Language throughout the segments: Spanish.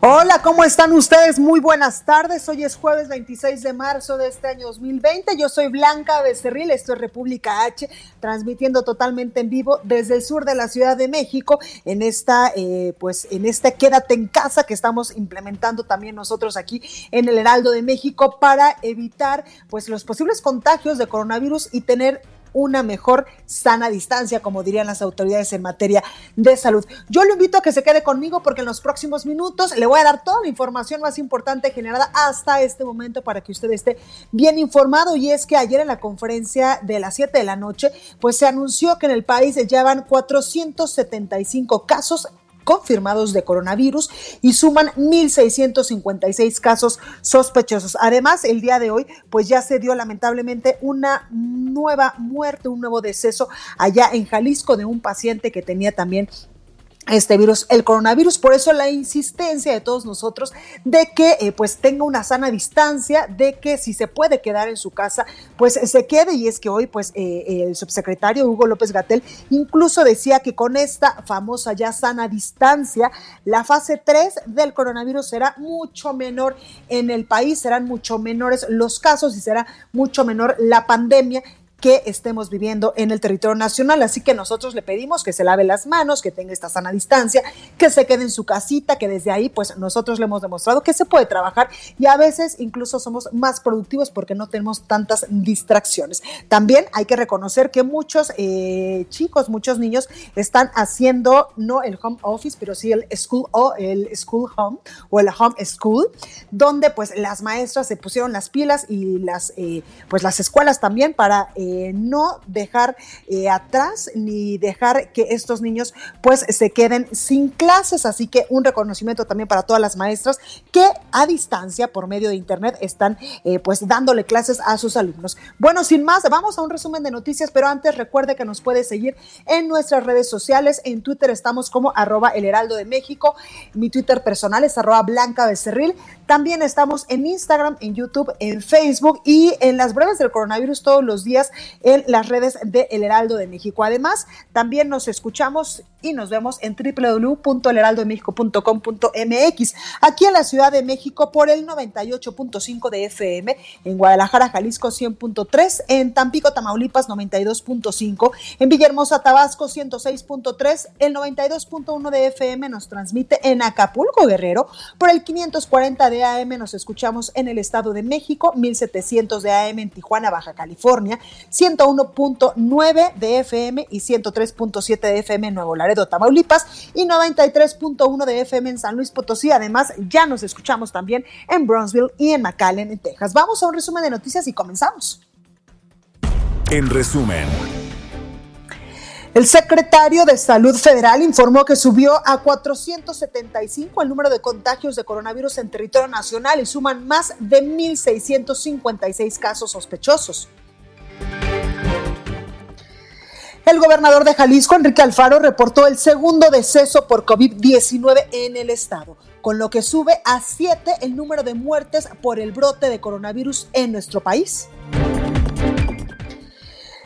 Hola, ¿cómo están ustedes? Muy buenas tardes. Hoy es jueves 26 de marzo de este año 2020. Yo soy Blanca Becerril, esto es República H, transmitiendo totalmente en vivo desde el sur de la Ciudad de México en esta, eh, pues en este Quédate en casa que estamos implementando también nosotros aquí en el Heraldo de México para evitar pues los posibles contagios de coronavirus y tener una mejor sana distancia, como dirían las autoridades en materia de salud. Yo lo invito a que se quede conmigo porque en los próximos minutos le voy a dar toda la información más importante generada hasta este momento para que usted esté bien informado. Y es que ayer en la conferencia de las 7 de la noche, pues se anunció que en el país se llevan 475 casos confirmados de coronavirus y suman 1.656 casos sospechosos. Además, el día de hoy, pues ya se dio lamentablemente una nueva muerte, un nuevo deceso allá en Jalisco de un paciente que tenía también este virus, el coronavirus. Por eso la insistencia de todos nosotros de que eh, pues tenga una sana distancia, de que si se puede quedar en su casa, pues se quede. Y es que hoy pues eh, el subsecretario Hugo López Gatel incluso decía que con esta famosa ya sana distancia, la fase 3 del coronavirus será mucho menor en el país, serán mucho menores los casos y será mucho menor la pandemia que estemos viviendo en el territorio nacional. Así que nosotros le pedimos que se lave las manos, que tenga esta sana distancia, que se quede en su casita, que desde ahí pues nosotros le hemos demostrado que se puede trabajar y a veces incluso somos más productivos porque no tenemos tantas distracciones. También hay que reconocer que muchos eh, chicos, muchos niños están haciendo no el home office, pero sí el school o el school home o el home school, donde pues las maestras se pusieron las pilas y las eh, pues las escuelas también para eh, eh, no dejar eh, atrás ni dejar que estos niños pues se queden sin clases. Así que un reconocimiento también para todas las maestras que a distancia por medio de internet están eh, pues dándole clases a sus alumnos. Bueno, sin más, vamos a un resumen de noticias, pero antes recuerde que nos puede seguir en nuestras redes sociales. En Twitter estamos como arroba el heraldo de México. Mi Twitter personal es arroba blanca. También estamos en Instagram, en YouTube, en Facebook y en las breves del coronavirus todos los días en las redes de El Heraldo de México. Además, también nos escuchamos y nos vemos en www.elheraldodemexico.com.mx. Aquí en la Ciudad de México por el 98.5 de FM, en Guadalajara, Jalisco 100.3, en Tampico, Tamaulipas 92.5, en Villahermosa, Tabasco 106.3, el 92.1 de FM nos transmite en Acapulco, Guerrero, por el 540 de AM nos escuchamos en el Estado de México, 1700 de AM en Tijuana, Baja California, 101.9 de FM y 103.7 de FM en Nuevo Laredo, Tamaulipas y 93.1 de FM en San Luis Potosí. Además, ya nos escuchamos también en Brownsville y en McAllen, en Texas. Vamos a un resumen de noticias y comenzamos. En resumen. El secretario de Salud Federal informó que subió a 475 el número de contagios de coronavirus en territorio nacional y suman más de 1.656 casos sospechosos. El gobernador de Jalisco, Enrique Alfaro, reportó el segundo deceso por COVID-19 en el estado, con lo que sube a siete el número de muertes por el brote de coronavirus en nuestro país.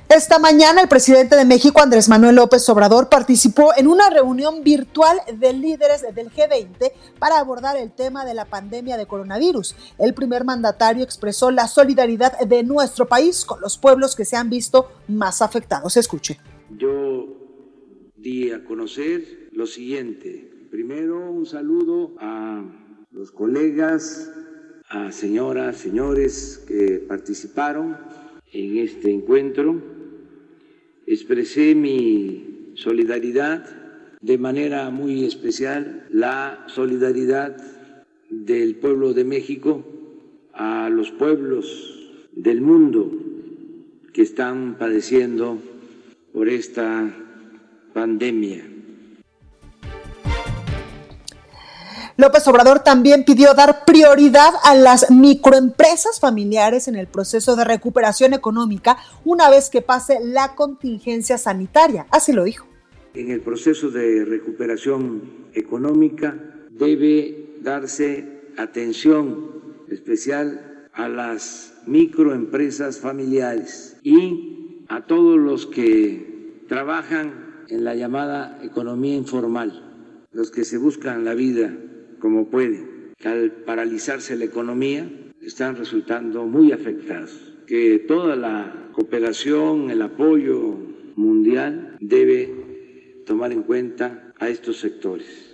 Esta mañana el presidente de México, Andrés Manuel López Obrador, participó en una reunión virtual de líderes del G20 para abordar el tema de la pandemia de coronavirus. El primer mandatario expresó la solidaridad de nuestro país con los pueblos que se han visto más afectados. Escuche. Yo di a conocer lo siguiente. Primero, un saludo a los colegas, a señoras, señores que participaron en este encuentro expresé mi solidaridad, de manera muy especial la solidaridad del pueblo de México a los pueblos del mundo que están padeciendo por esta pandemia. López Obrador también pidió dar prioridad a las microempresas familiares en el proceso de recuperación económica una vez que pase la contingencia sanitaria. Así lo dijo. En el proceso de recuperación económica debe darse atención especial a las microempresas familiares y a todos los que trabajan en la llamada economía informal, los que se buscan la vida como pueden. Al paralizarse la economía, están resultando muy afectados. Que toda la cooperación, el apoyo mundial debe tomar en cuenta a estos sectores.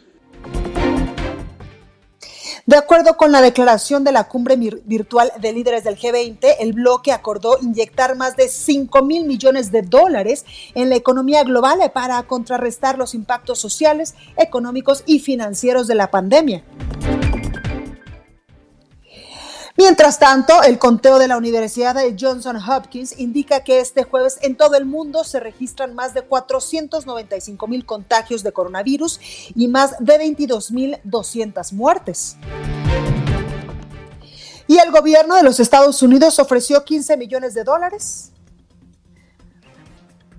De acuerdo con la declaración de la cumbre virtual de líderes del G20, el bloque acordó inyectar más de 5 mil millones de dólares en la economía global para contrarrestar los impactos sociales, económicos y financieros de la pandemia. Mientras tanto, el conteo de la Universidad de Johnson Hopkins indica que este jueves en todo el mundo se registran más de 495 mil contagios de coronavirus y más de 22 mil 200 muertes. Y el gobierno de los Estados Unidos ofreció 15 millones de dólares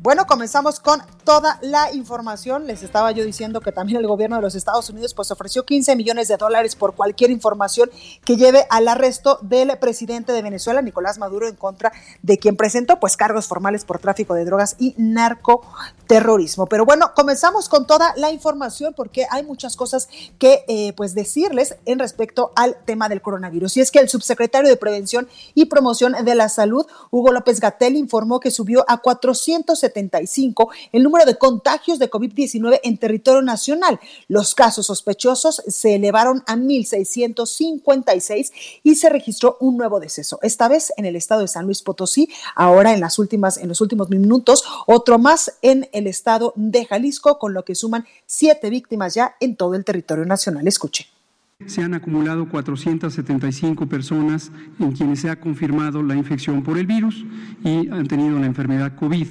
bueno, comenzamos con toda la información. Les estaba yo diciendo que también el gobierno de los Estados Unidos pues ofreció 15 millones de dólares por cualquier información que lleve al arresto del presidente de Venezuela, Nicolás Maduro, en contra de quien presentó pues cargos formales por tráfico de drogas y narcoterrorismo. Pero bueno, comenzamos con toda la información porque hay muchas cosas que eh, pues decirles en respecto al tema del coronavirus. Y es que el subsecretario de Prevención y Promoción de la Salud, Hugo López Gatel, informó que subió a 470 el número de contagios de COVID-19 en territorio nacional. Los casos sospechosos se elevaron a 1.656 y se registró un nuevo deceso, esta vez en el estado de San Luis Potosí, ahora en, las últimas, en los últimos minutos, otro más en el estado de Jalisco, con lo que suman siete víctimas ya en todo el territorio nacional. Escuche. Se han acumulado 475 personas en quienes se ha confirmado la infección por el virus y han tenido la enfermedad COVID.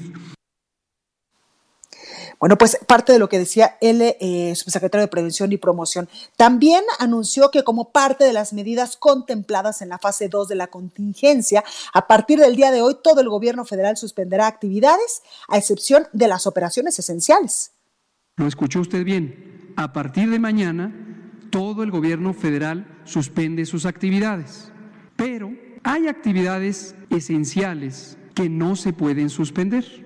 Bueno, pues parte de lo que decía el eh, subsecretario de Prevención y Promoción. También anunció que como parte de las medidas contempladas en la fase 2 de la contingencia, a partir del día de hoy todo el gobierno federal suspenderá actividades, a excepción de las operaciones esenciales. Lo escuchó usted bien. A partir de mañana, todo el gobierno federal suspende sus actividades. Pero hay actividades esenciales que no se pueden suspender.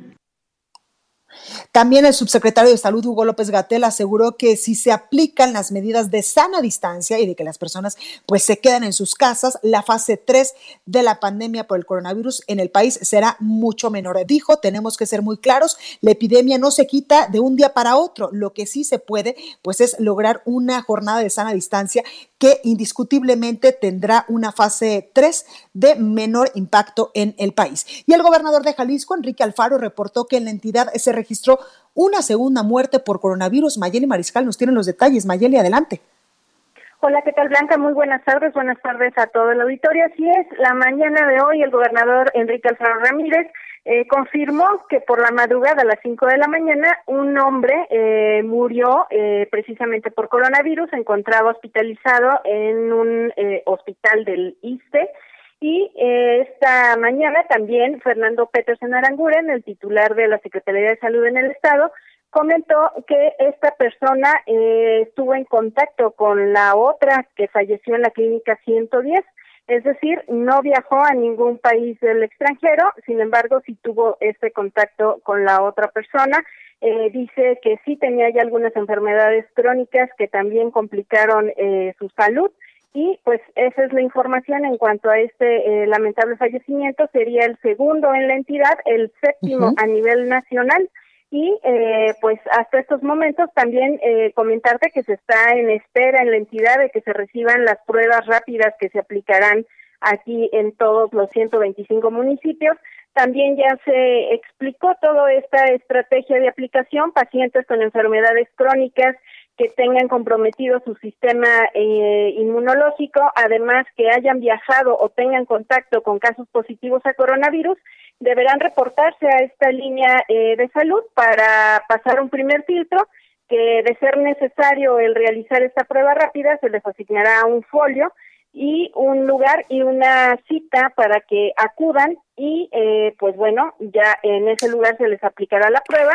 También el subsecretario de Salud, Hugo López Gatel, aseguró que si se aplican las medidas de sana distancia y de que las personas pues se quedan en sus casas, la fase 3 de la pandemia por el coronavirus en el país será mucho menor. Dijo, tenemos que ser muy claros, la epidemia no se quita de un día para otro. Lo que sí se puede pues es lograr una jornada de sana distancia que indiscutiblemente tendrá una fase 3 de menor impacto en el país. Y el gobernador de Jalisco, Enrique Alfaro, reportó que en la entidad se registró una segunda muerte por coronavirus. Mayeli Mariscal nos tiene los detalles. Mayeli, adelante. Hola, ¿qué tal Blanca? Muy buenas tardes, buenas tardes a todo el auditorio. Así es, la mañana de hoy el gobernador Enrique Alfaro Ramírez eh, confirmó que por la madrugada a las 5 de la mañana un hombre eh, murió eh, precisamente por coronavirus, se encontraba hospitalizado en un hospital del ISTE y esta mañana también Fernando Petersen Aranguren, el titular de la Secretaría de Salud en el Estado, comentó que esta persona estuvo en contacto con la otra que falleció en la clínica 110 es decir, no viajó a ningún país del extranjero, sin embargo, sí tuvo este contacto con la otra persona. Eh, dice que sí tenía ya algunas enfermedades crónicas que también complicaron eh, su salud y pues esa es la información en cuanto a este eh, lamentable fallecimiento. Sería el segundo en la entidad, el séptimo a nivel nacional y eh, pues hasta estos momentos también eh, comentarte que se está en espera en la entidad de que se reciban las pruebas rápidas que se aplicarán aquí en todos los 125 municipios. También ya se explicó toda esta estrategia de aplicación, pacientes con enfermedades crónicas que tengan comprometido su sistema eh, inmunológico, además que hayan viajado o tengan contacto con casos positivos a coronavirus, deberán reportarse a esta línea eh, de salud para pasar un primer filtro que de ser necesario el realizar esta prueba rápida se les asignará un folio y un lugar y una cita para que acudan y eh, pues bueno ya en ese lugar se les aplicará la prueba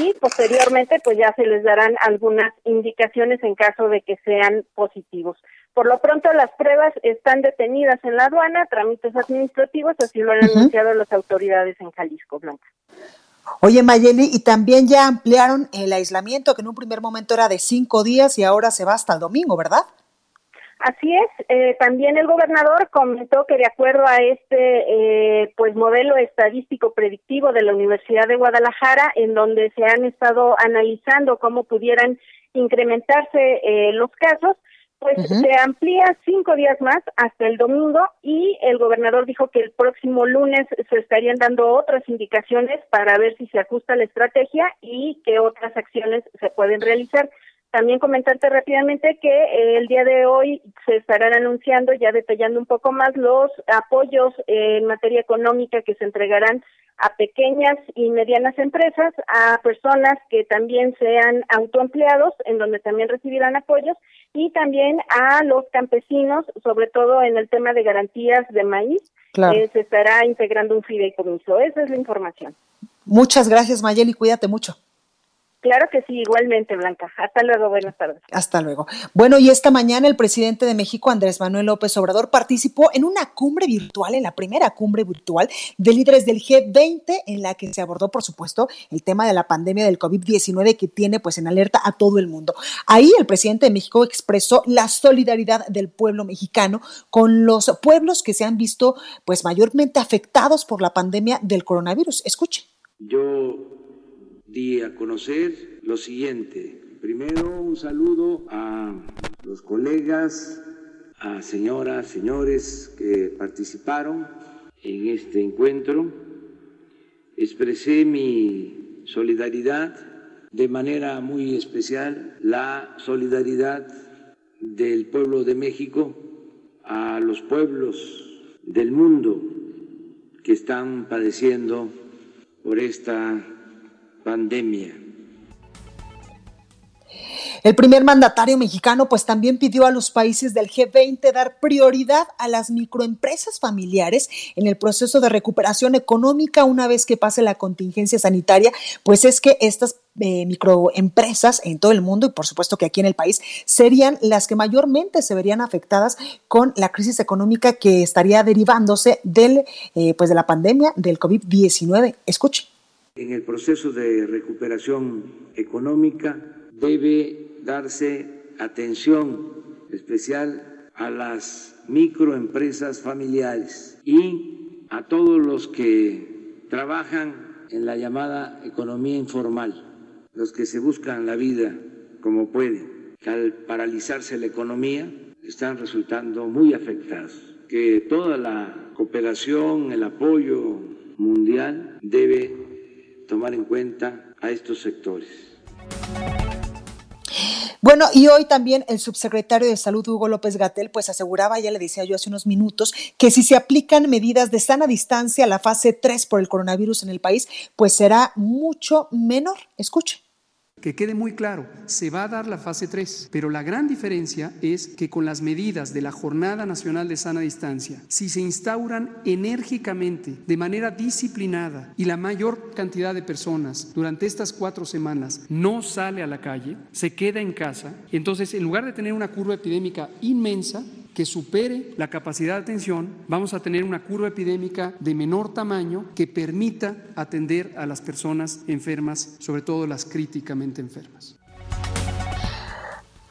y posteriormente pues ya se les darán algunas indicaciones en caso de que sean positivos. Por lo pronto las pruebas están detenidas en la aduana, trámites administrativos, así lo han anunciado las autoridades en Jalisco, Blanca. Oye, Mayeli, y también ya ampliaron el aislamiento, que en un primer momento era de cinco días y ahora se va hasta el domingo, ¿verdad? Así es. Eh, también el gobernador comentó que de acuerdo a este eh, pues modelo estadístico predictivo de la Universidad de Guadalajara, en donde se han estado analizando cómo pudieran incrementarse eh, los casos, pues se amplía cinco días más hasta el domingo y el gobernador dijo que el próximo lunes se estarían dando otras indicaciones para ver si se ajusta la estrategia y qué otras acciones se pueden realizar. También comentarte rápidamente que eh, el día de hoy se estarán anunciando, ya detallando un poco más, los apoyos en materia económica que se entregarán a pequeñas y medianas empresas, a personas que también sean autoempleados, en donde también recibirán apoyos, y también a los campesinos, sobre todo en el tema de garantías de maíz, que se estará integrando un fideicomiso. Esa es la información. Muchas gracias, Mayeli, cuídate mucho. Claro que sí, igualmente, Blanca. Hasta luego, buenas tardes. Hasta luego. Bueno, y esta mañana el presidente de México, Andrés Manuel López Obrador, participó en una cumbre virtual, en la primera cumbre virtual de líderes del G20, en la que se abordó, por supuesto, el tema de la pandemia del COVID-19 que tiene pues en alerta a todo el mundo. Ahí el presidente de México expresó la solidaridad del pueblo mexicano con los pueblos que se han visto pues mayormente afectados por la pandemia del coronavirus. Escuchen. Yo di a conocer lo siguiente. Primero, un saludo a los colegas, a señoras, señores que participaron en este encuentro. Expresé mi solidaridad, de manera muy especial la solidaridad del pueblo de México a los pueblos del mundo que están padeciendo por esta pandemia. El primer mandatario mexicano pues también pidió a los países del G20 dar prioridad a las microempresas familiares en el proceso de recuperación económica una vez que pase la contingencia sanitaria, pues es que estas eh, microempresas en todo el mundo y por supuesto que aquí en el país serían las que mayormente se verían afectadas con la crisis económica que estaría derivándose del, eh, pues de la pandemia del COVID-19. Escuche. En el proceso de recuperación económica debe darse atención especial a las microempresas familiares y a todos los que trabajan en la llamada economía informal, los que se buscan la vida como pueden, que al paralizarse la economía están resultando muy afectados, que toda la cooperación, el apoyo mundial debe tomar en cuenta a estos sectores. Bueno, y hoy también el subsecretario de Salud, Hugo López Gatel, pues aseguraba, ya le decía yo hace unos minutos, que si se aplican medidas de sana distancia a la fase 3 por el coronavirus en el país, pues será mucho menor. Escuche. Que quede muy claro, se va a dar la fase 3, pero la gran diferencia es que con las medidas de la Jornada Nacional de Sana Distancia, si se instauran enérgicamente, de manera disciplinada, y la mayor cantidad de personas durante estas cuatro semanas no sale a la calle, se queda en casa, entonces en lugar de tener una curva epidémica inmensa, que supere la capacidad de atención, vamos a tener una curva epidémica de menor tamaño que permita atender a las personas enfermas, sobre todo las críticamente enfermas.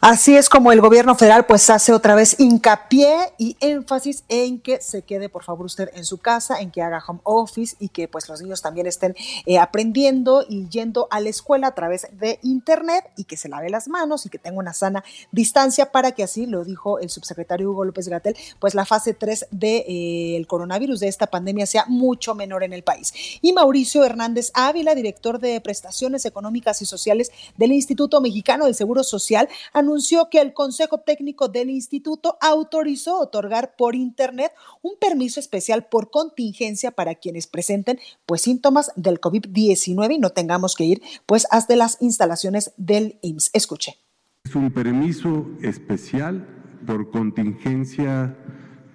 Así es como el gobierno federal pues hace otra vez hincapié y énfasis en que se quede por favor usted en su casa, en que haga home office y que pues los niños también estén eh, aprendiendo y yendo a la escuela a través de internet y que se lave las manos y que tenga una sana distancia para que así, lo dijo el subsecretario Hugo López Gatel, pues la fase 3 del de, eh, el coronavirus de esta pandemia sea mucho menor en el país. Y Mauricio Hernández Ávila, director de prestaciones económicas y sociales del Instituto Mexicano del Seguro Social, anunció anunció que el Consejo Técnico del Instituto autorizó otorgar por Internet un permiso especial por contingencia para quienes presenten pues síntomas del COVID-19 y no tengamos que ir pues hasta las instalaciones del IMSS. Escuche. Es un permiso especial por contingencia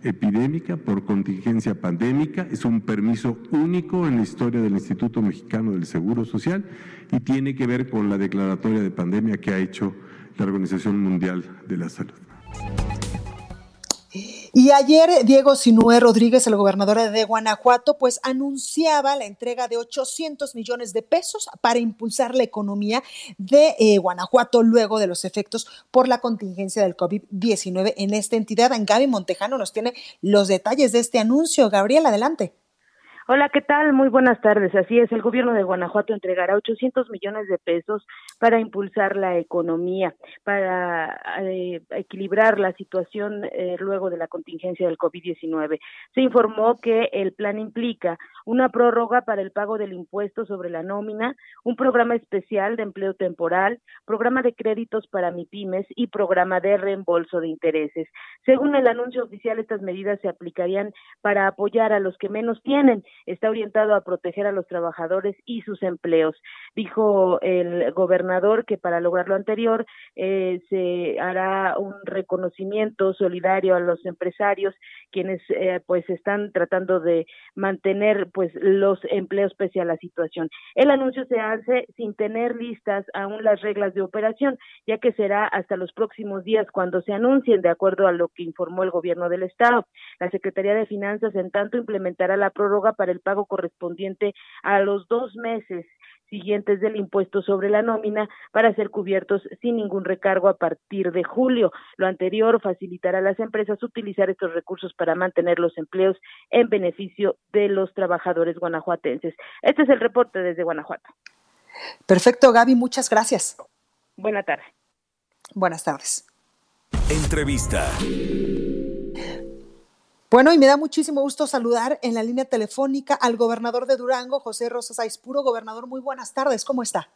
epidémica, por contingencia pandémica. Es un permiso único en la historia del Instituto Mexicano del Seguro Social y tiene que ver con la declaratoria de pandemia que ha hecho la Organización Mundial de la Salud. Y ayer Diego Sinué Rodríguez, el gobernador de Guanajuato, pues anunciaba la entrega de 800 millones de pesos para impulsar la economía de eh, Guanajuato luego de los efectos por la contingencia del COVID-19 en esta entidad. Gaby Montejano nos tiene los detalles de este anuncio. Gabriel, adelante. Hola, ¿qué tal? Muy buenas tardes. Así es, el gobierno de Guanajuato entregará 800 millones de pesos para impulsar la economía, para eh, equilibrar la situación eh, luego de la contingencia del COVID-19. Se informó que el plan implica una prórroga para el pago del impuesto sobre la nómina, un programa especial de empleo temporal, programa de créditos para MIPIMES y programa de reembolso de intereses. Según el anuncio oficial, estas medidas se aplicarían para apoyar a los que menos tienen está orientado a proteger a los trabajadores y sus empleos. Dijo el gobernador que para lograr lo anterior eh, se hará un reconocimiento solidario a los empresarios quienes eh, pues están tratando de mantener pues los empleos pese a la situación. El anuncio se hace sin tener listas aún las reglas de operación, ya que será hasta los próximos días cuando se anuncien de acuerdo a lo que informó el gobierno del estado. La Secretaría de Finanzas en tanto implementará la prórroga para el pago correspondiente a los dos meses siguientes del impuesto sobre la nómina para ser cubiertos sin ningún recargo a partir de julio. Lo anterior facilitará a las empresas utilizar estos recursos para mantener los empleos en beneficio de los trabajadores guanajuatenses. Este es el reporte desde Guanajuato. Perfecto, Gaby, muchas gracias. Buenas tardes. Buenas tardes. Entrevista. Bueno, y me da muchísimo gusto saludar en la línea telefónica al gobernador de Durango, José Rosas Aispuro. Gobernador, muy buenas tardes, ¿cómo está?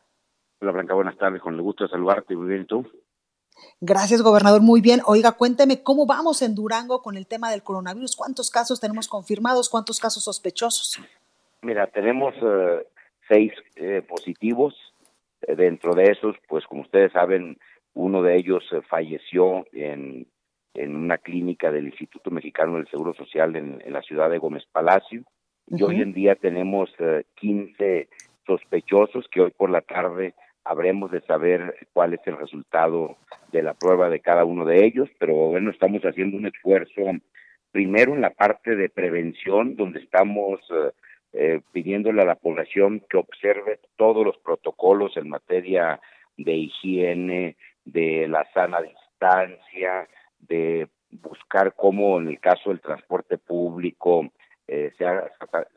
Hola Blanca, buenas tardes, con el gusto de saludarte, muy bien, ¿y tú? Gracias, gobernador, muy bien. Oiga, cuénteme, ¿cómo vamos en Durango con el tema del coronavirus? ¿Cuántos casos tenemos confirmados? ¿Cuántos casos sospechosos? Mira, tenemos eh, seis eh, positivos. Eh, dentro de esos, pues como ustedes saben, uno de ellos falleció en en una clínica del Instituto Mexicano del Seguro Social en, la ciudad de Gómez Palacio. Y hoy en día tenemos 15 eh, sospechosos que hoy por la tarde habremos de saber cuál es el resultado de la prueba de cada uno de ellos, pero bueno, estamos haciendo un esfuerzo primero en la parte de prevención, donde estamos eh, eh, pidiéndole a la población que observe todos los protocolos en materia de higiene, de la sana distancia, de buscar cómo en el caso del transporte público eh, se ha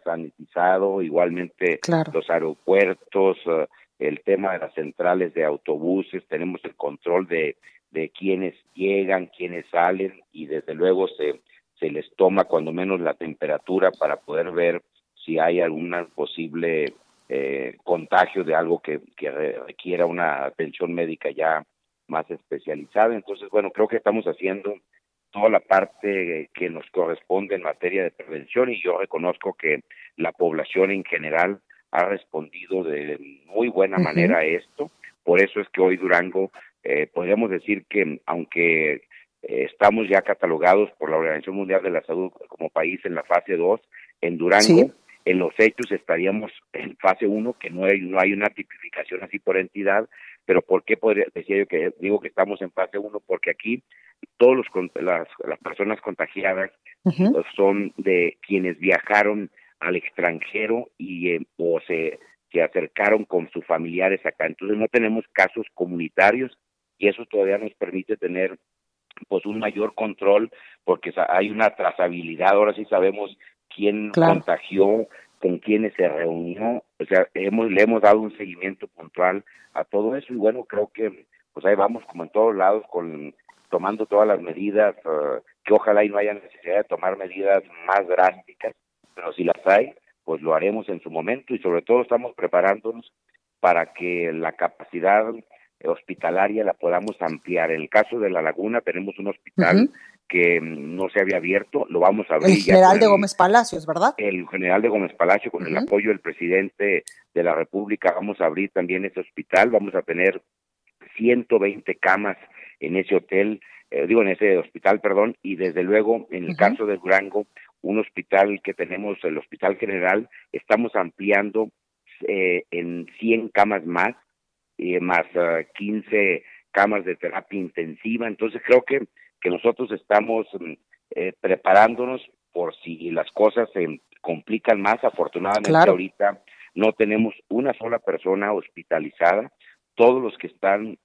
sanitizado, igualmente los aeropuertos, eh, el tema de las centrales de autobuses, tenemos el control de, de quienes llegan, quienes salen y desde luego se, se les toma cuando menos la temperatura para poder ver si hay algún posible eh, contagio de algo que, que requiera una atención médica ya más especializada. Entonces, bueno, creo que estamos haciendo toda la parte que nos corresponde en materia de prevención y yo reconozco que la población en general ha respondido de muy buena manera a esto. Por eso es que hoy Durango eh, podríamos decir que aunque eh, estamos ya catalogados por la Organización Mundial de la Salud como país en la fase 2, en Durango en los hechos estaríamos en fase 1, que no hay, no hay una tipificación así por entidad, pero ¿por qué podría, decía yo que digo que estamos en fase 1? Porque aquí todos los las, las personas contagiadas son de quienes viajaron al extranjero y eh, o se, se acercaron con sus familiares acá. Entonces no tenemos casos comunitarios y eso todavía nos permite tener pues un mayor control porque hay una trazabilidad, ahora sí sabemos quién contagió, con quiénes se reunió, o sea, hemos, le hemos dado un seguimiento puntual a todo eso y bueno, creo que pues ahí vamos como en todos lados con tomando todas las medidas, eh, que ojalá y no haya necesidad de tomar medidas más drásticas, pero si las hay, pues lo haremos en su momento y sobre todo estamos preparándonos para que la capacidad hospitalaria la podamos ampliar. En el caso de La Laguna tenemos un hospital que no se había abierto, lo vamos a abrir. El general de Gómez Palacios, ¿verdad? El general de Gómez Palacio, con el apoyo del presidente de la República, vamos a abrir también ese hospital, vamos a tener 120 camas en ese hotel, eh, digo, en ese hospital, perdón, y desde luego, en el caso de Durango, un hospital que tenemos, el Hospital General, estamos ampliando eh, en 100 camas más, y más 15 ah, camas de terapia intensiva. Entonces creo que, que nosotros estamos mm, eh, preparándonos por si las cosas se complican más. Afortunadamente ahorita no tenemos una sola persona hospitalizada. Todos los que están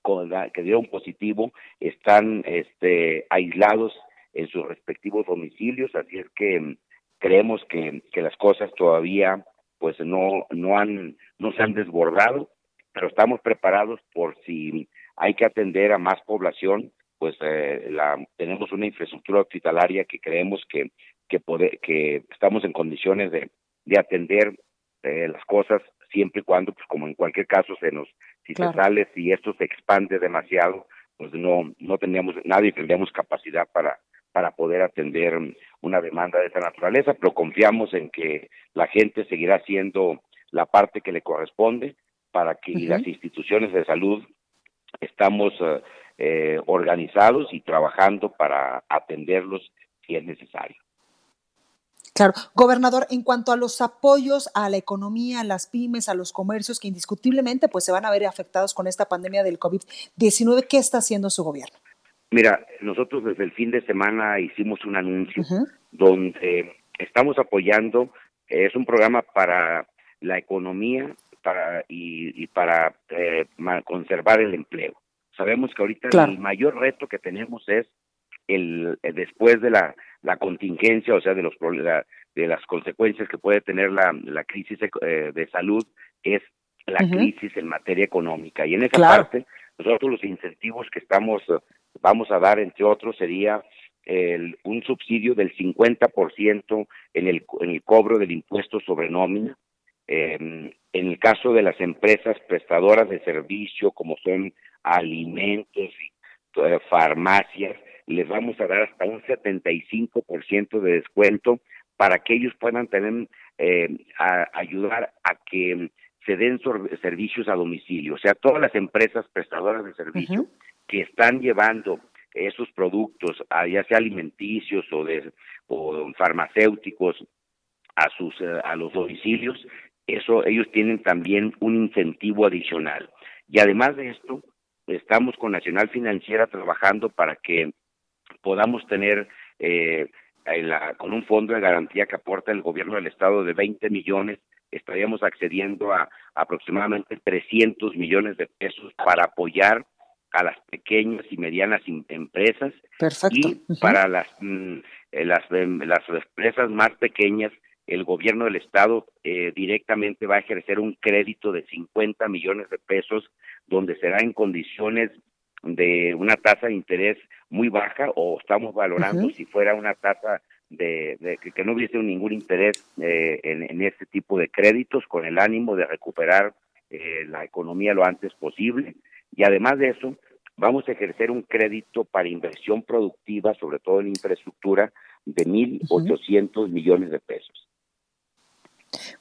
con que dieron positivo están este, aislados en sus respectivos domicilios, así es que mm, creemos que, que las cosas todavía pues no no han no se han desbordado pero estamos preparados por si hay que atender a más población, pues eh, la, tenemos una infraestructura hospitalaria que creemos que que, que estamos en condiciones de, de atender eh, las cosas siempre y cuando, pues como en cualquier caso se nos, si se sale, si esto se expande demasiado, pues no, no tendríamos, nadie tendríamos capacidad para, para poder atender una demanda de esa naturaleza, pero confiamos en que la gente seguirá haciendo la parte que le corresponde, para que las instituciones de salud estamos eh, eh, organizados y trabajando para atenderlos si es necesario. Claro, gobernador, en cuanto a los apoyos a la economía, a las pymes, a los comercios que indiscutiblemente pues se van a ver afectados con esta pandemia del COVID-19, ¿qué está haciendo su gobierno? Mira, nosotros desde el fin de semana hicimos un anuncio donde estamos apoyando, es un programa para la economía para y, para eh, conservar el empleo. Sabemos que ahorita el mayor reto que tenemos es el, eh, después de la, la contingencia, o sea, de los de las consecuencias que puede tener la, la crisis eh, de salud, es la crisis en materia económica. Y en esa parte, nosotros los incentivos que estamos vamos a dar, entre otros, sería el, un subsidio del 50% en el, en el cobro del impuesto sobre nómina, eh, en el caso de las empresas prestadoras de servicio, como son alimentos y eh, farmacias, les vamos a dar hasta un 75% de descuento para que ellos puedan tener, eh, ayudar a que se den servicios a domicilio. O sea, todas las empresas prestadoras de servicio que están llevando esos productos, ya sea alimenticios o de o farmacéuticos, a sus eh, a los domicilios eso ellos tienen también un incentivo adicional. Y además de esto, estamos con Nacional Financiera trabajando para que podamos tener eh, con un fondo de garantía que aporta el gobierno del estado de 20 millones, estaríamos accediendo a, aproximadamente 300 millones de pesos para apoyar a las pequeñas y medianas empresas y para las, mm, eh, las, las empresas más pequeñas el gobierno del estado eh, directamente va a ejercer un crédito de 50 millones de pesos donde será en condiciones de una tasa de interés muy baja o estamos valorando si fuera una tasa de, que no hubiese ningún interés eh, en, este tipo de créditos con el ánimo de recuperar eh, la economía lo antes posible. Y además de eso vamos a ejercer un crédito para inversión productiva sobre todo en infraestructura de 1.800 millones de pesos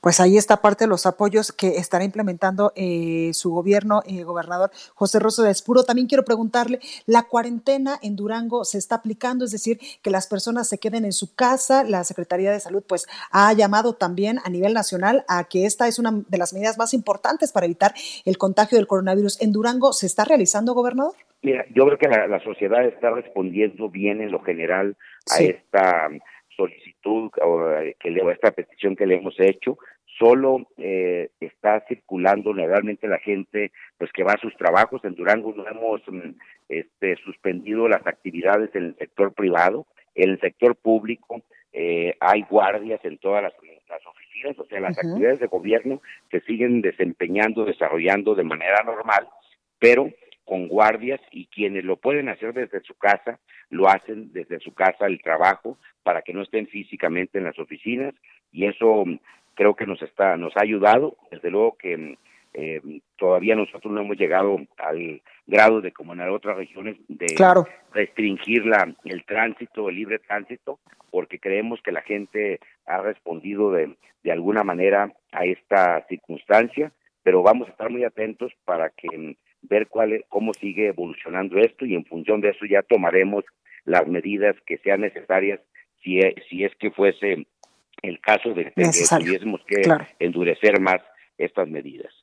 pues ahí está parte de los apoyos que estará implementando eh, su gobierno, eh, gobernador José Rosso de Espuro. También quiero preguntarle, ¿la cuarentena en Durango se está aplicando? Es decir, que las personas se queden en su casa. La Secretaría de Salud pues ha llamado también a nivel nacional a que esta es una de las medidas más importantes para evitar el contagio del coronavirus. ¿En Durango se está realizando, gobernador? Mira, yo creo que la, sociedad está respondiendo bien en lo general a esta solicitud o, eh, que le, esta petición que le hemos hecho. solo eh, está circulando realmente la gente pues que va a sus trabajos en Durango no hemos mm, este, suspendido las actividades en el sector privado en el sector público eh, hay guardias en todas las, oficinas o sea las actividades de gobierno se siguen desempeñando desarrollando de manera normal pero con guardias y quienes lo pueden hacer desde su casa lo hacen desde su casa el trabajo para que no estén físicamente en las oficinas y eso mm, creo que nos está nos ha ayudado. Desde luego que eh, todavía nosotros no hemos llegado al grado de como en otras regiones de restringir la el tránsito el libre tránsito porque creemos que la gente ha respondido de, de alguna manera a esta circunstancia pero vamos a estar muy atentos para que ver cuál cómo sigue evolucionando esto y en función de eso ya tomaremos las medidas que sean necesarias si, si es que fuese el caso de, que tuviésemos que endurecer más estas medidas.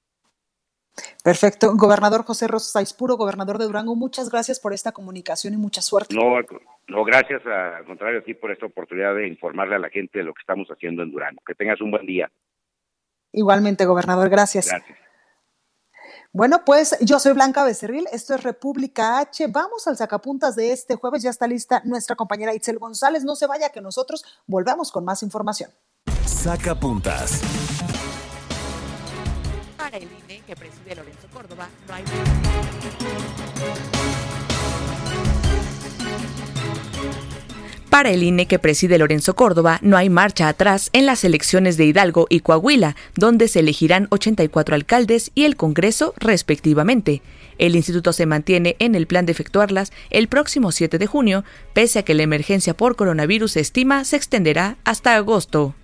Perfecto. Gobernador José Rosas puro gobernador de Durango, muchas gracias por esta comunicación y mucha suerte. No, no gracias, al contrario a ti por esta oportunidad de informarle a la gente de lo que estamos haciendo en Durango. Que tengas un buen día. Igualmente, gobernador, gracias. Gracias. Bueno, pues yo soy Blanca Becerril, esto es República H. Vamos al sacapuntas de este jueves, ya está lista nuestra compañera Itzel González. No se vaya que nosotros volvamos con más información. Sacapuntas. Para el INE que preside Lorenzo Córdoba, no hay... Para el INE que preside Lorenzo Córdoba, no hay marcha atrás en las elecciones de Hidalgo y Coahuila, donde se elegirán 84 alcaldes y el Congreso respectivamente. El instituto se mantiene en el plan de efectuarlas el próximo 7 de junio, pese a que la emergencia por coronavirus se estima se extenderá hasta agosto.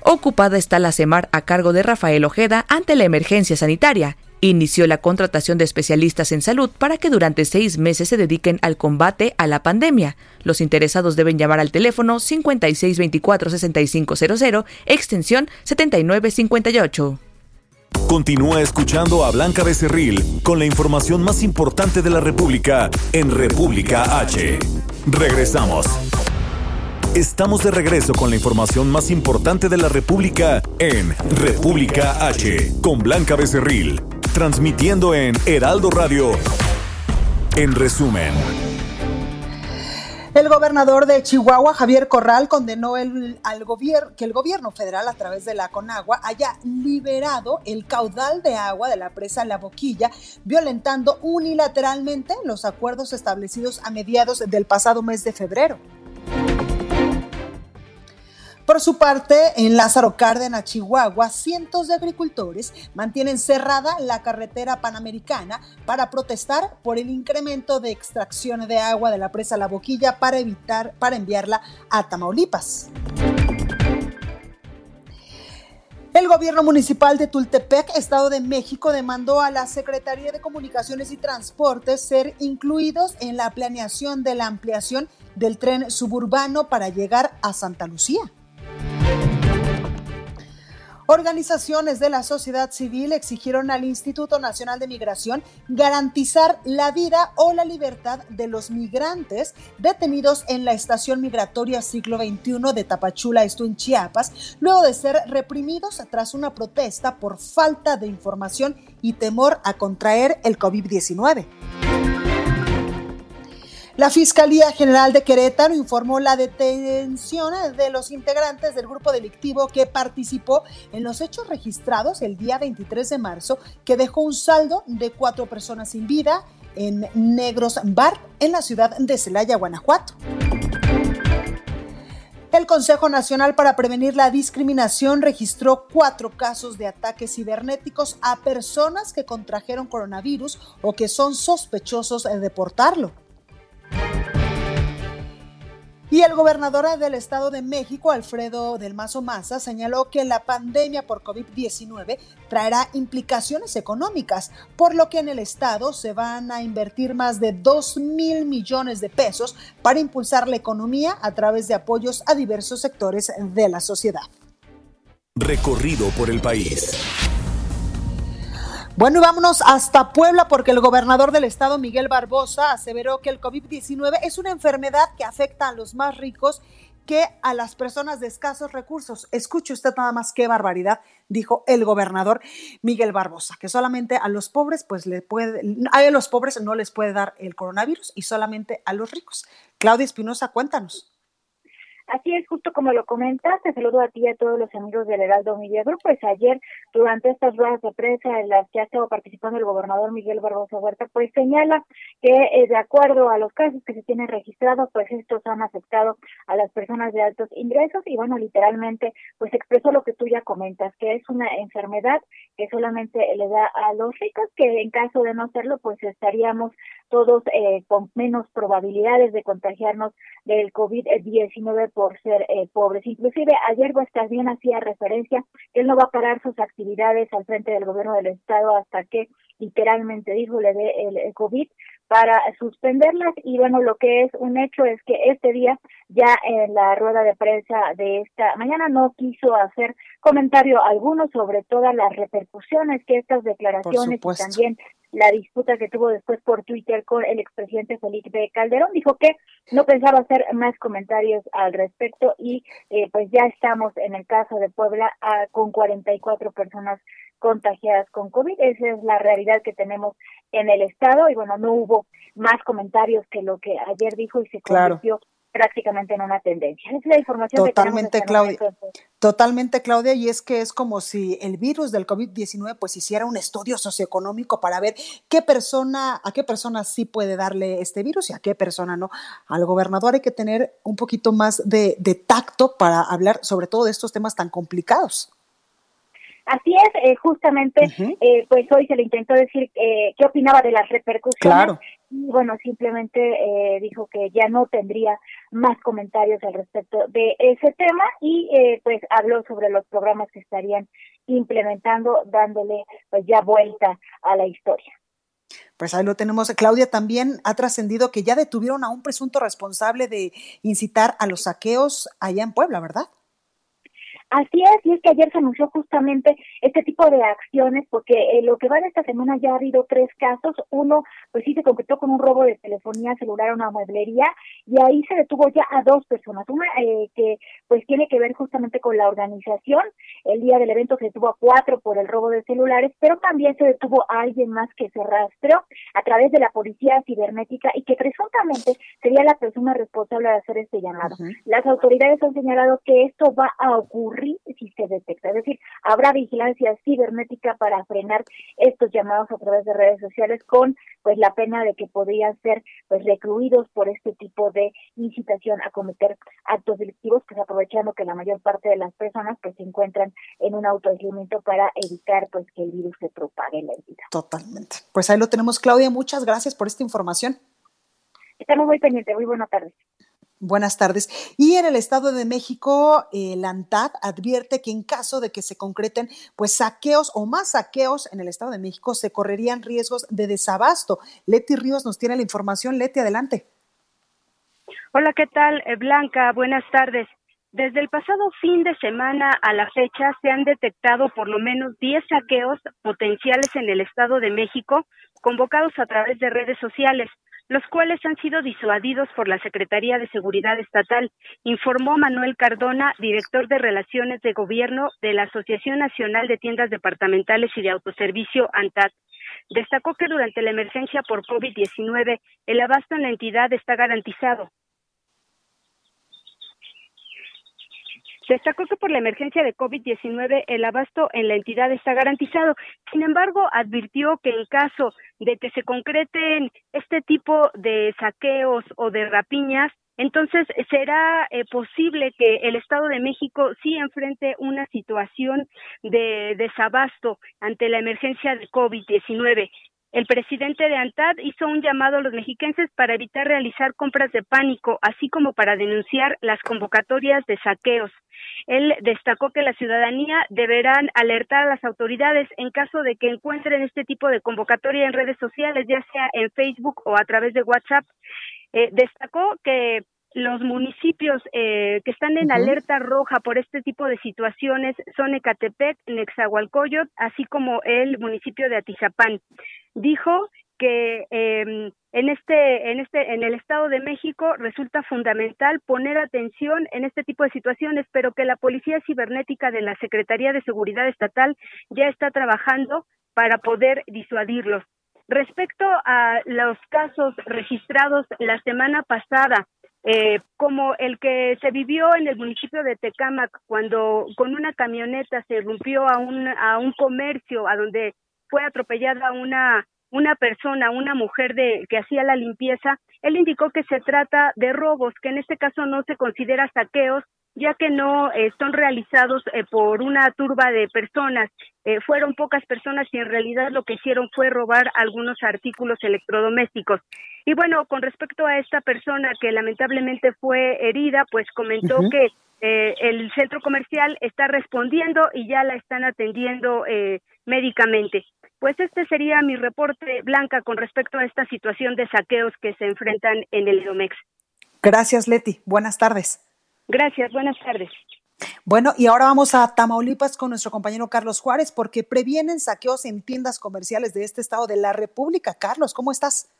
Ocupada está la CEMAR a cargo de Rafael Ojeda ante la emergencia sanitaria inició la contratación de especialistas en salud para que durante seis meses se dediquen al combate a la pandemia. Los interesados deben llamar al teléfono 5624-6500, extensión 7958. Continúa escuchando a Blanca Becerril con la información más importante de la República en República H. Regresamos. Estamos de regreso con la información más importante de la República en República H con Blanca Becerril transmitiendo en Heraldo Radio. En resumen. El gobernador de Chihuahua, Javier Corral, condenó el, al que el gobierno federal, a través de la Conagua, haya liberado el caudal de agua de la presa La Boquilla, violentando unilateralmente los acuerdos establecidos a mediados del pasado mes de febrero. Por su parte, en Lázaro Cárdenas, Chihuahua, cientos de agricultores mantienen cerrada la carretera panamericana para protestar por el incremento de extracción de agua de la presa La Boquilla para evitar para enviarla a Tamaulipas. El gobierno municipal de Tultepec, Estado de México, demandó a la Secretaría de Comunicaciones y Transportes ser incluidos en la planeación de la ampliación del tren suburbano para llegar a Santa Lucía. Organizaciones de la sociedad civil exigieron al Instituto Nacional de Migración garantizar la vida o la libertad de los migrantes detenidos en la estación migratoria siglo XXI de Tapachula, esto en Chiapas, luego de ser reprimidos tras una protesta por falta de información y temor a contraer el COVID-19. La Fiscalía General de Querétaro informó la detención de los integrantes del grupo delictivo que participó en los hechos registrados el día 23 de marzo, que dejó un saldo de cuatro personas sin vida en Negros Bar, en la ciudad de Celaya, Guanajuato. El Consejo Nacional para Prevenir la Discriminación registró cuatro casos de ataques cibernéticos a personas que contrajeron coronavirus o que son sospechosos de portarlo. Y el gobernador del Estado de México, Alfredo del Mazo Maza, señaló que la pandemia por COVID-19 traerá implicaciones económicas, por lo que en el Estado se van a invertir más de 2 mil millones de pesos para impulsar la economía a través de apoyos a diversos sectores de la sociedad. Recorrido por el país. Bueno, y vámonos hasta Puebla porque el gobernador del estado, Miguel Barbosa, aseveró que el COVID-19 es una enfermedad que afecta a los más ricos que a las personas de escasos recursos. Escuche usted nada más qué barbaridad, dijo el gobernador Miguel Barbosa, que solamente a los pobres, pues le puede, a los pobres no les puede dar el coronavirus y solamente a los ricos. Claudia Espinosa, cuéntanos. Así es, justo como lo comentas, te saludo a ti y a todos los amigos del Heraldo Media Group. Pues ayer, durante estas ruedas de prensa en las que ha estado participando el gobernador Miguel Barbosa Huerta, pues señala que eh, de acuerdo a los casos que se tienen registrados, pues estos han afectado a las personas de altos ingresos y bueno, literalmente, pues expresó lo que tú ya comentas, que es una enfermedad que solamente le da a los ricos, que en caso de no hacerlo, pues estaríamos todos eh, con menos probabilidades de contagiarnos del COVID-19 por ser eh, pobres. Inclusive ayer pues también hacía referencia que él no va a parar sus actividades al frente del gobierno del estado hasta que literalmente dijo le dé el, COVID para suspenderlas y bueno lo que es un hecho es que este día ya en la rueda de prensa de esta mañana no quiso hacer comentario alguno sobre todas las repercusiones que estas declaraciones y también la disputa que tuvo después por Twitter con el expresidente Felipe Calderón. Dijo que no pensaba hacer más comentarios al respecto y eh, pues ya estamos en el caso de Puebla ah, con 44 personas contagiadas con COVID. Esa es la realidad que tenemos en el estado y bueno, no hubo más comentarios que lo que ayer dijo y se convirtió prácticamente en una tendencia. Es la información Totalmente, que Claudia. Totalmente, Claudia, y es que es como si el virus del COVID-19 pues hiciera un estudio socioeconómico para ver qué persona, a qué persona sí puede darle este virus y a qué persona no. Al gobernador hay que tener un poquito más de, tacto para hablar sobre todo de estos temas tan complicados. Así es, eh, justamente, eh, pues hoy se le intentó decir eh, qué opinaba de las repercusiones. Claro y bueno, simplemente eh, dijo que ya no tendría más comentarios al respecto de ese tema y eh, pues habló sobre los programas que estarían implementando, dándole pues ya vuelta a la historia. Pues ahí lo tenemos. Claudia también ha trascendido que ya detuvieron a un presunto responsable de incitar a los saqueos allá en Puebla, ¿verdad? Así es, y es que ayer se anunció justamente este tipo de acciones, porque eh, lo que va de esta semana ya ha habido tres casos. Uno, pues sí se concretó con un robo de telefonía celular a una mueblería, y ahí se detuvo ya a dos personas. Una eh, que pues tiene que ver justamente con la organización. El día del evento se detuvo a cuatro por el robo de celulares, pero también se detuvo a alguien más que se rastreó a través de la policía cibernética y que presuntamente sería la persona responsable de hacer este llamado. Las autoridades han señalado que esto va a ocurrir si se detecta. Es decir, habrá vigilancia cibernética para frenar estos llamados a través de redes sociales con pues la pena de que podrían ser pues recluidos por este tipo de incitación a cometer actos delictivos, pues aprovechando que la mayor parte de las personas pues se encuentran en un autoaislamiento para evitar pues que el virus se propague en la vida. Totalmente. Pues ahí lo tenemos, Claudia. Muchas gracias por esta información. Estamos muy pendientes. Muy buenas tardes. Buenas tardes. Y en el Estado de México, eh, ANTAD advierte que en caso de que se concreten pues saqueos o más saqueos en el Estado de México, se correrían riesgos de desabasto. Leti Ríos nos tiene la información. Leti, adelante. Hola, ¿qué tal? Eh, Blanca, buenas tardes. Desde el pasado fin de semana a la fecha se han detectado por lo menos 10 saqueos potenciales en el Estado de México, convocados a través de redes sociales los cuales han sido disuadidos por la Secretaría de Seguridad Estatal, informó Manuel Cardona, director de Relaciones de Gobierno de la Asociación Nacional de Tiendas Departamentales y de Autoservicio ANTAD. Destacó que durante la emergencia por COVID-19 el abasto en la entidad está garantizado, Destacó que por la emergencia de COVID-19 el abasto en la entidad está garantizado. Sin embargo, advirtió que en caso de que se concreten este tipo de saqueos o de rapiñas, entonces será eh, posible que el Estado de México sí enfrente una situación de desabasto ante la emergencia de COVID-19. El presidente de ANTAD hizo un llamado a los mexiquenses para evitar realizar compras de pánico, así como para denunciar las convocatorias de saqueos. Él destacó que la ciudadanía deberán alertar a las autoridades en caso de que encuentren este tipo de convocatoria en redes sociales, ya sea en Facebook o a través de WhatsApp. Eh, destacó que los municipios eh, que están en alerta roja por este tipo de situaciones son Ecatepec, Nexahualcoyot, así como el municipio de Atizapán. Dijo que em, en este en este en el Estado de México resulta fundamental poner atención en este tipo de situaciones, pero que la Policía Cibernética de la Secretaría de Seguridad Estatal ya está trabajando para poder disuadirlos. Respecto a los casos registrados la semana pasada, eh, como el que se vivió en el municipio de Tecámac, cuando con una camioneta se irrumpió a un, a un comercio a donde fue atropellada una una persona, una mujer de que hacía la limpieza, él indicó que se trata de robos, que en este caso no se considera saqueos, ya que no eh, son realizados eh, por una turba de personas. Eh, fueron pocas personas y en realidad lo que hicieron fue robar algunos artículos electrodomésticos. Y bueno, con respecto a esta persona que lamentablemente fue herida, pues comentó que el centro comercial está respondiendo y ya la están atendiendo médicamente. Pues este sería mi reporte, Blanca, con respecto a esta situación de saqueos que se enfrentan en el Domex. Gracias, Leti. Buenas tardes. Gracias, buenas tardes. Bueno, y ahora vamos a Tamaulipas con nuestro compañero Carlos Juárez, porque previenen saqueos en tiendas comerciales de este estado de la República. Carlos, ¿cómo estás?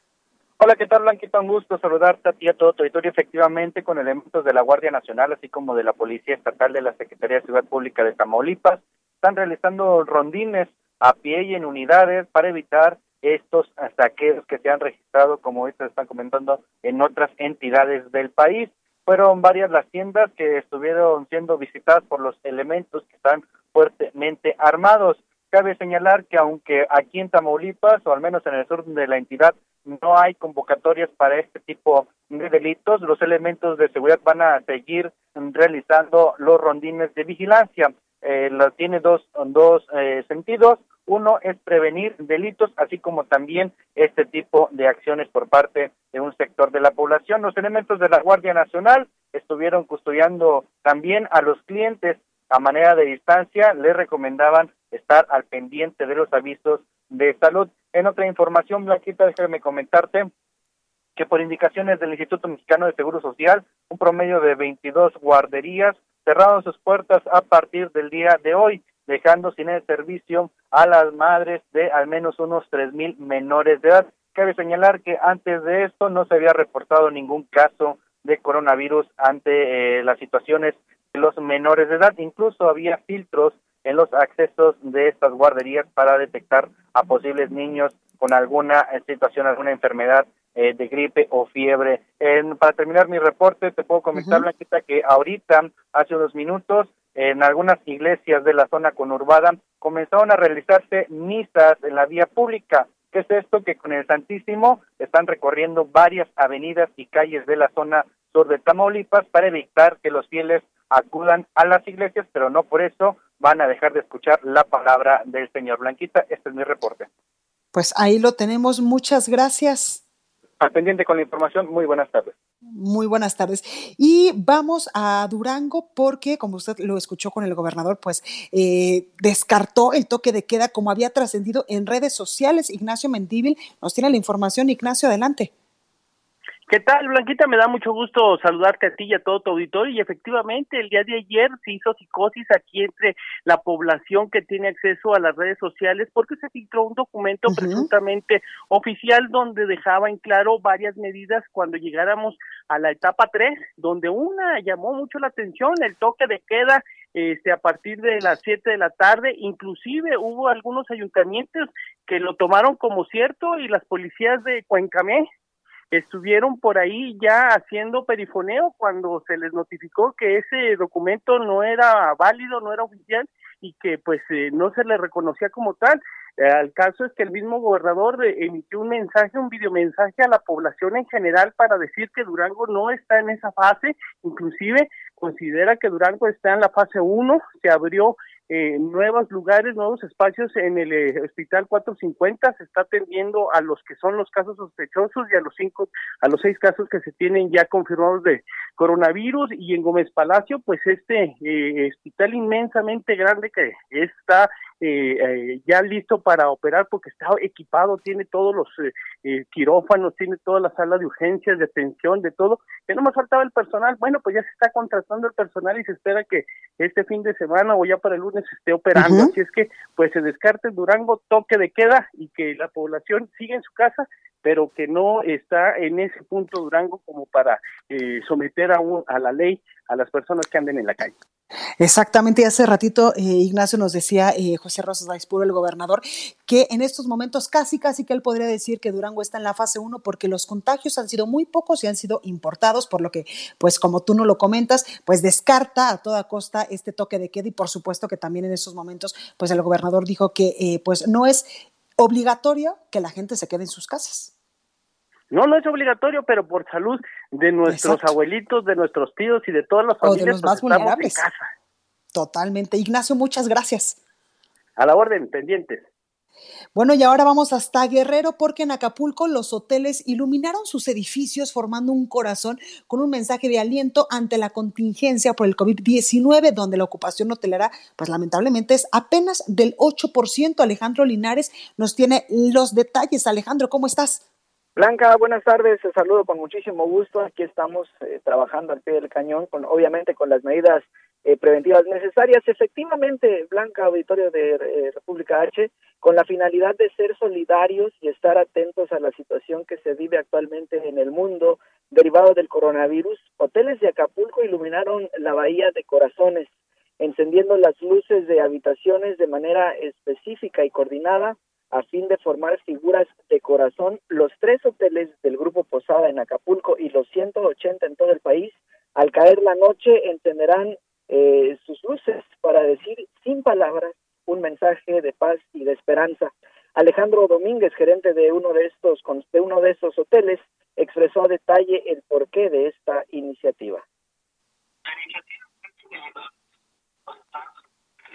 Hola, ¿qué tal, Blanquita? Un gusto saludarte a ti y a todo tu auditorio. Efectivamente, con elementos de la Guardia Nacional, así como de la Policía Estatal de la Secretaría de Ciudad Pública de Tamaulipas, están realizando rondines a pie y en unidades para evitar estos saqueos que se han registrado, como ahorita están comentando, en otras entidades del país. Fueron varias las tiendas que estuvieron siendo visitadas por los elementos que están fuertemente armados. Cabe señalar que aunque aquí en Tamaulipas, o al menos en el sur de la entidad, no hay convocatorias para este tipo de delitos, los elementos de seguridad van a seguir realizando los rondines de vigilancia. Eh, tiene dos, dos eh, sentidos. Uno es prevenir delitos, así como también este tipo de acciones por parte de un sector de la población. Los elementos de la Guardia Nacional estuvieron custodiando también a los clientes a manera de distancia. Les recomendaban estar al pendiente de los avisos de salud. En otra información, Blanquita, déjame comentarte que por indicaciones del Instituto Mexicano de Seguro Social, un promedio de 22 guarderías cerraron sus puertas a partir del día de hoy dejando sin el servicio a las madres de al menos unos tres mil menores de edad. Cabe señalar que antes de esto no se había reportado ningún caso de coronavirus ante eh, las situaciones de los menores de edad. Incluso había filtros en los accesos de estas guarderías para detectar a posibles niños con alguna eh, situación, alguna enfermedad eh, de gripe o fiebre. para terminar mi reporte, te puedo comentar, Blanquita, que ahorita, hace unos minutos, en algunas iglesias de la zona conurbada comenzaron a realizarse misas en la vía pública. ¿Qué es esto? Que con el Santísimo están recorriendo varias avenidas y calles de la zona sur de Tamaulipas para evitar que los fieles acudan a las iglesias, pero no por eso van a dejar de escuchar la palabra del Señor Blanquita. Este es mi reporte. Pues ahí lo tenemos. Muchas gracias. Al pendiente con la información. Muy buenas tardes. Muy buenas tardes. Y vamos a Durango porque, como usted lo escuchó con el gobernador, pues eh, descartó el toque de queda como había trascendido en redes sociales. Ignacio Mendíbil nos tiene la información. Ignacio, adelante. ¿Qué tal, Blanquita? Me da mucho gusto saludarte a ti y a todo tu auditorio. Y efectivamente, el día de ayer se hizo psicosis aquí entre la población que tiene acceso a las redes sociales porque se filtró un documento presuntamente oficial donde dejaba en claro varias medidas cuando llegáramos a la etapa 3, donde una llamó mucho la atención, el toque de queda este, a partir de las 7 de la tarde, inclusive hubo algunos ayuntamientos que lo tomaron como cierto y las policías de Cuencamé estuvieron por ahí ya haciendo perifoneo cuando se les notificó que ese documento no era válido, no era oficial y que pues eh, no se le reconocía como tal. El caso es que el mismo gobernador eh, emitió un mensaje, un videomensaje a la población en general para decir que Durango no está en esa fase, inclusive considera que Durango está en la fase 1, se abrió eh, nuevos lugares, nuevos espacios en el eh, Hospital 450, se está atendiendo a los que son los casos sospechosos y a los cinco, a los seis casos que se tienen ya confirmados de coronavirus. Y en Gómez Palacio, pues este eh, hospital inmensamente grande que está eh, eh, ya listo para operar porque está equipado, tiene todos los eh, quirófanos, tiene toda la sala de urgencias, de atención, de todo, que no me faltaba el personal, bueno, pues ya se está contratando el personal y se espera que este fin de semana o ya para el lunes esté operando, así es que pues se descarte el Durango, toque de queda y que la población siga en su casa pero que no está en ese punto Durango como para eh, someter a, a la ley a las personas que anden en la calle. Exactamente, y hace ratito eh, Ignacio nos decía, eh, José Rosas Daispuro, el gobernador, que en estos momentos casi, casi que él podría decir que Durango está en la fase 1 porque los contagios han sido muy pocos y han sido importados, por lo que, pues como tú no lo comentas, pues descarta a toda costa este toque de queda y por supuesto que también en estos momentos, pues el gobernador dijo que pues no es obligatorio que la gente se quede en sus casas. No, no es obligatorio, pero por salud de nuestros abuelitos, de nuestros tíos y de todas las familias o de los más pues, vulnerables. Totalmente. Ignacio, muchas gracias. A la orden, pendientes. Bueno, y ahora vamos hasta Guerrero porque en Acapulco los hoteles iluminaron sus edificios formando un corazón con un mensaje de aliento ante la contingencia por el COVID-19, donde la ocupación hotelera, pues lamentablemente es apenas del 8%. Alejandro Linares nos tiene los detalles. Alejandro, ¿cómo estás? Blanca, buenas tardes, te saludo con muchísimo gusto. Aquí estamos eh, trabajando al pie del cañón, con obviamente con las medidas eh, preventivas necesarias. Efectivamente, Blanca, auditorio de eh, República H, con la finalidad de ser solidarios y estar atentos a la situación que se vive actualmente en el mundo derivado del coronavirus, hoteles de Acapulco iluminaron la bahía de Corazones, encendiendo las luces de habitaciones de manera específica y coordinada a fin de formar figuras de corazón. Los tres hoteles del Grupo Posada en Acapulco y los 180 en todo el país, al caer la noche, encenderán eh, sus luces para decir sin palabras un mensaje de paz y de esperanza. Alejandro Domínguez, gerente de uno de estos de uno de estos hoteles, expresó a detalle el porqué de esta iniciativa. la gente, con la población, ¿no?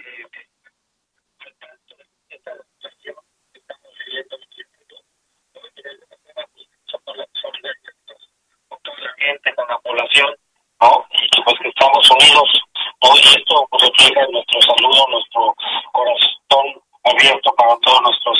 Y que pues que estamos unidos, ¿no? Y esto pues, refleja nuestro saludo, nuestro corazón abierto para todos nuestros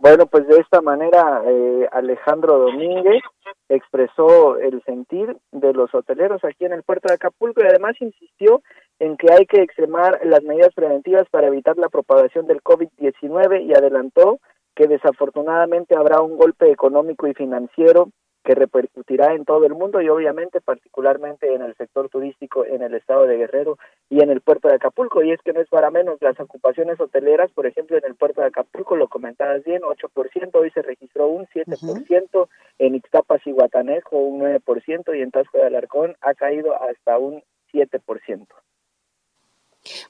bueno, pues de esta manera eh, Alejandro Domínguez expresó el sentir de los hoteleros aquí en el puerto de Acapulco y además insistió en que hay que extremar las medidas preventivas para evitar la propagación del COVID-19 y adelantó que desafortunadamente habrá un golpe económico y financiero que repercutirá en todo el mundo y obviamente particularmente en el sector turístico en el estado de Guerrero y en el puerto de Acapulco. Y es que no es para menos las ocupaciones hoteleras, por ejemplo, en el puerto de Acapulco, lo comentabas bien, 8%, hoy se registró un 7%, en Ixtapas y Guatanejo un 9% y en Tasco de Alarcón ha caído hasta un 7%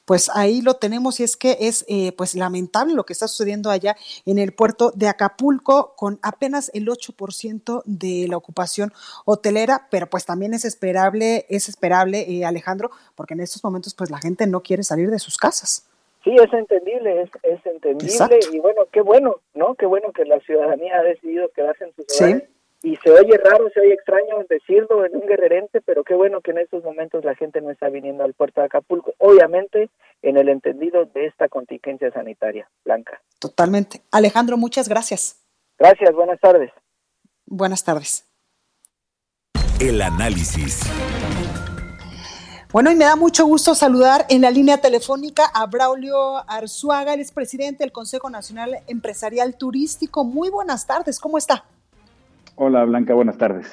pues ahí lo tenemos y es que es eh, pues lamentable lo que está sucediendo allá en el puerto de Acapulco con apenas el 8% de la ocupación hotelera, pero pues también es esperable, es esperable eh, Alejandro, porque en estos momentos pues la gente no quiere salir de sus casas. Sí, es entendible, es, es entendible y bueno, qué bueno, ¿no? Qué bueno que la ciudadanía ha decidido quedarse en sus hogares y se oye raro, se oye extraño decirlo en un guerrerente, pero qué bueno que en estos momentos la gente no está viniendo al puerto de Acapulco, obviamente en el entendido de esta contingencia sanitaria, Blanca. Totalmente. Alejandro, muchas gracias. Gracias, buenas tardes. Buenas tardes. El análisis. Bueno, y me da mucho gusto saludar en la línea telefónica a Braulio Arzuaga, el es presidente del Consejo Nacional Empresarial Turístico. Muy buenas tardes, ¿cómo está? Hola Blanca, buenas tardes.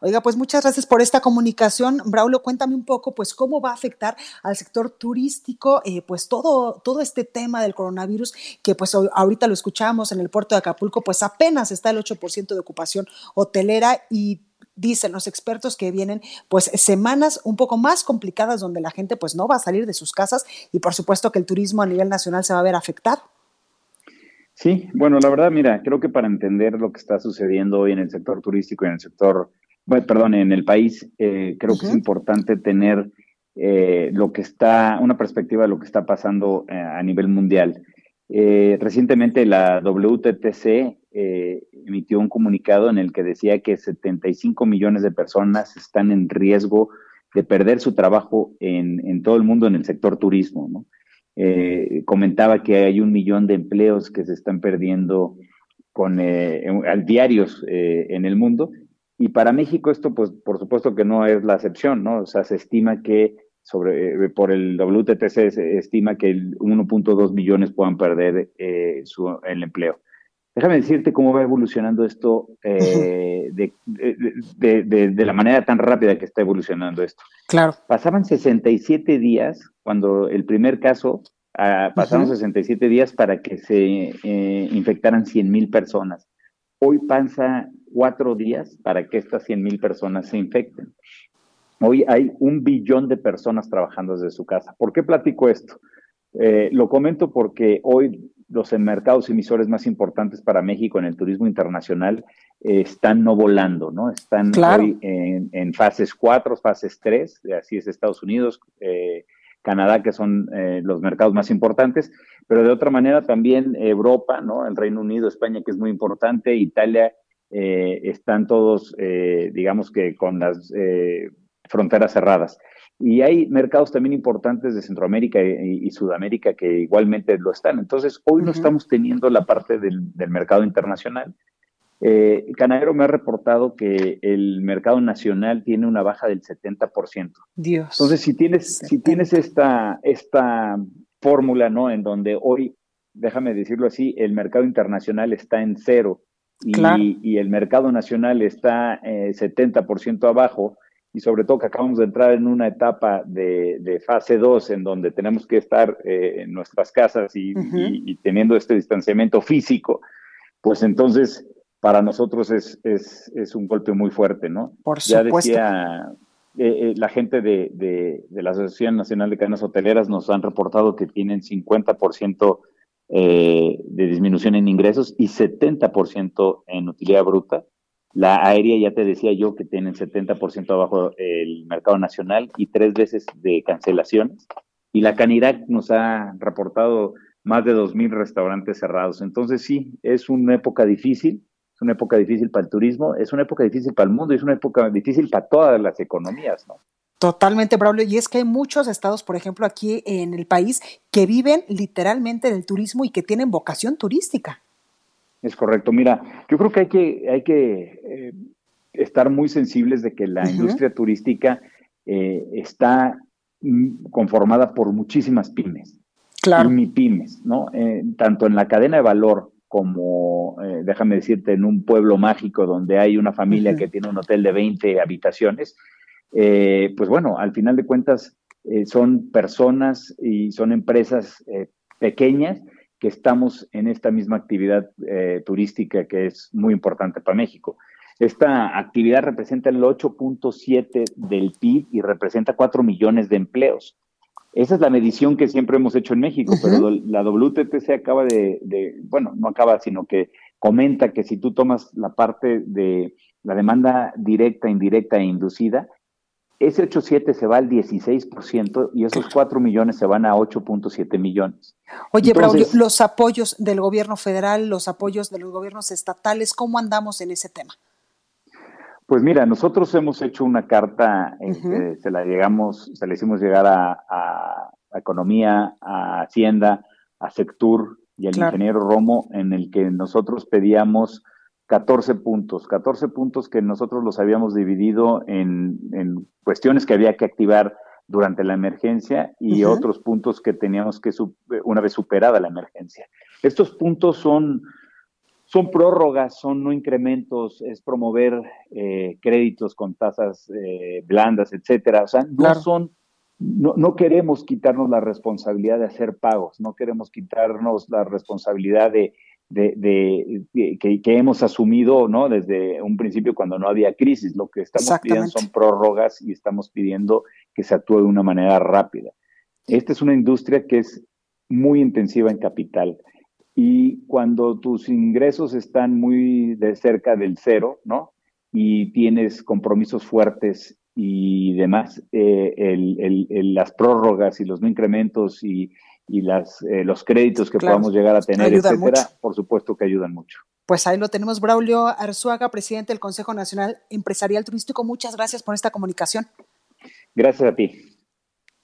Oiga, pues muchas gracias por esta comunicación. Braulio, cuéntame un poco, pues, cómo va a afectar al sector turístico, eh, pues, todo, todo este tema del coronavirus, que pues ahorita lo escuchamos en el puerto de Acapulco, pues apenas está el 8% de ocupación hotelera y dicen los expertos que vienen pues semanas un poco más complicadas donde la gente pues no va a salir de sus casas y por supuesto que el turismo a nivel nacional se va a ver afectado. Sí, bueno, la verdad, mira, creo que para entender lo que está sucediendo hoy en el sector turístico y en el sector, bueno, perdón, en el país, eh, creo que es importante tener eh, lo que está, una perspectiva de lo que está pasando eh, a nivel mundial. recientemente la WTTC emitió un comunicado en el que decía que 75 millones de personas están en riesgo de perder su trabajo en, en todo el mundo en el sector turismo. ¿no? Eh, comentaba que hay un millón de empleos que se están perdiendo con eh, al diarios eh, en el mundo. Y para México esto, pues, por supuesto que no es la excepción, ¿no? O sea, se estima que sobre, por el WTTC se estima que 1.2 millones puedan perder su, el empleo. Déjame decirte cómo va evolucionando esto de, de, de, de, la manera tan rápida que está evolucionando esto. Claro. Pasaban 67 días cuando el primer caso, uh, pasaron uh -huh. 67 días para que se eh, infectaran 100 mil personas. Hoy pasa cuatro días para que estas 100 mil personas se infecten. Hoy hay un billón de personas trabajando desde su casa. ¿Por qué platico esto? Eh, lo comento porque hoy los mercados emisores más importantes para México en el turismo internacional eh, están no volando, ¿no? Están claro. hoy en, en, fases 4, fases 3, así es Estados Unidos, eh, Canadá, que son eh, los mercados más importantes, pero de otra manera también Europa, ¿no? El Reino Unido, España, que es muy importante, Italia, están todos, digamos que con las fronteras cerradas. Y hay mercados también importantes de Centroamérica y, y Sudamérica que igualmente lo están. Entonces, hoy no uh -huh. estamos teniendo la parte del, del mercado internacional. Eh, Canadero me ha reportado que el mercado nacional tiene una baja del 70%. Dios. Entonces, si tienes, si tienes esta, esta fórmula, ¿no? En donde hoy, déjame decirlo así, el mercado internacional está en cero y, claro. y el mercado nacional está eh, 70% abajo, y sobre todo que acabamos de entrar en una etapa de, de fase 2 en donde tenemos que estar eh, en nuestras casas y, uh -huh. y, y teniendo este distanciamiento físico, pues entonces para nosotros es, es, es, un golpe muy fuerte, ¿no? Por ya supuesto. decía eh, eh, la gente de, de, de, la Asociación Nacional de Cadenas Hoteleras nos han reportado que tienen 50% eh, de disminución en ingresos y 70% en utilidad bruta. La aérea ya te decía yo que tienen 70% abajo el mercado nacional y tres veces de cancelaciones. Y la Canirac nos ha reportado más de 2.000 restaurantes cerrados. Entonces sí, es una época difícil es una época difícil para el turismo, es una época difícil para el mundo, es una época difícil para todas las economías, ¿no? Totalmente, Braulio. Y es que hay muchos estados, por ejemplo, aquí en el país, que viven literalmente del turismo y que tienen vocación turística. Es correcto. Mira, yo creo que hay que, hay que eh, estar muy sensibles de que la uh -huh. industria turística eh, está conformada por muchísimas pymes. Claro. Y pymes, ¿no? Eh, tanto en la cadena de valor como, eh, déjame decirte, en un pueblo mágico donde hay una familia uh -huh. que tiene un hotel de 20 habitaciones, eh, pues bueno, al final de cuentas eh, son personas y son empresas pequeñas que estamos en esta misma actividad eh, turística que es muy importante para México. Esta actividad representa el 8.7 del PIB y representa 4 millones de empleos. Esa es la medición que siempre hemos hecho en México, uh -huh. pero la WTTC acaba de, de, bueno, no acaba, sino que comenta que si tú tomas la parte de la demanda directa, indirecta e inducida, ese 8.7 se va al 16% y esos 4 millones se van a 8.7 millones. Oye, Entonces, Braulio, los apoyos del gobierno federal, los apoyos de los gobiernos estatales, ¿cómo andamos en ese tema? Pues mira, nosotros hemos hecho una carta, uh -huh. eh, se la llegamos, se la hicimos llegar a, a, a Economía, a Hacienda, a Sectur y al claro. ingeniero Romo, en el que nosotros pedíamos 14 puntos, 14 puntos que nosotros los habíamos dividido en, en cuestiones que había que activar durante la emergencia y uh -huh. otros puntos que teníamos que, una vez superada la emergencia. Estos puntos son son prórrogas, son no incrementos, es promover eh, créditos con tasas eh, blandas, etcétera. O sea, no claro. son, no, no, queremos quitarnos la responsabilidad de hacer pagos, no queremos quitarnos la responsabilidad de, de, de, de que, que, hemos asumido, ¿no? Desde un principio cuando no había crisis. Lo que estamos pidiendo son prórrogas y estamos pidiendo que se actúe de una manera rápida. Esta es una industria que es muy intensiva en capital y cuando tus ingresos están muy de cerca del cero, ¿no? Y tienes compromisos fuertes y demás, eh, el, el, el, las prórrogas y los no incrementos y, y las, eh, los créditos que claro, podamos llegar a tener, etcétera, mucho. por supuesto que ayudan mucho. Pues ahí lo tenemos, Braulio Arzuaga, presidente del Consejo Nacional Empresarial Turístico. Muchas gracias por esta comunicación. Gracias a ti.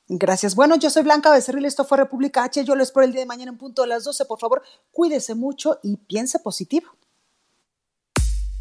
Gracias. Bueno, yo soy Blanca Becerril, esto fue República H. Yo lo espero el día de mañana en punto de las 12. Por favor, cuídese mucho y piense positivo.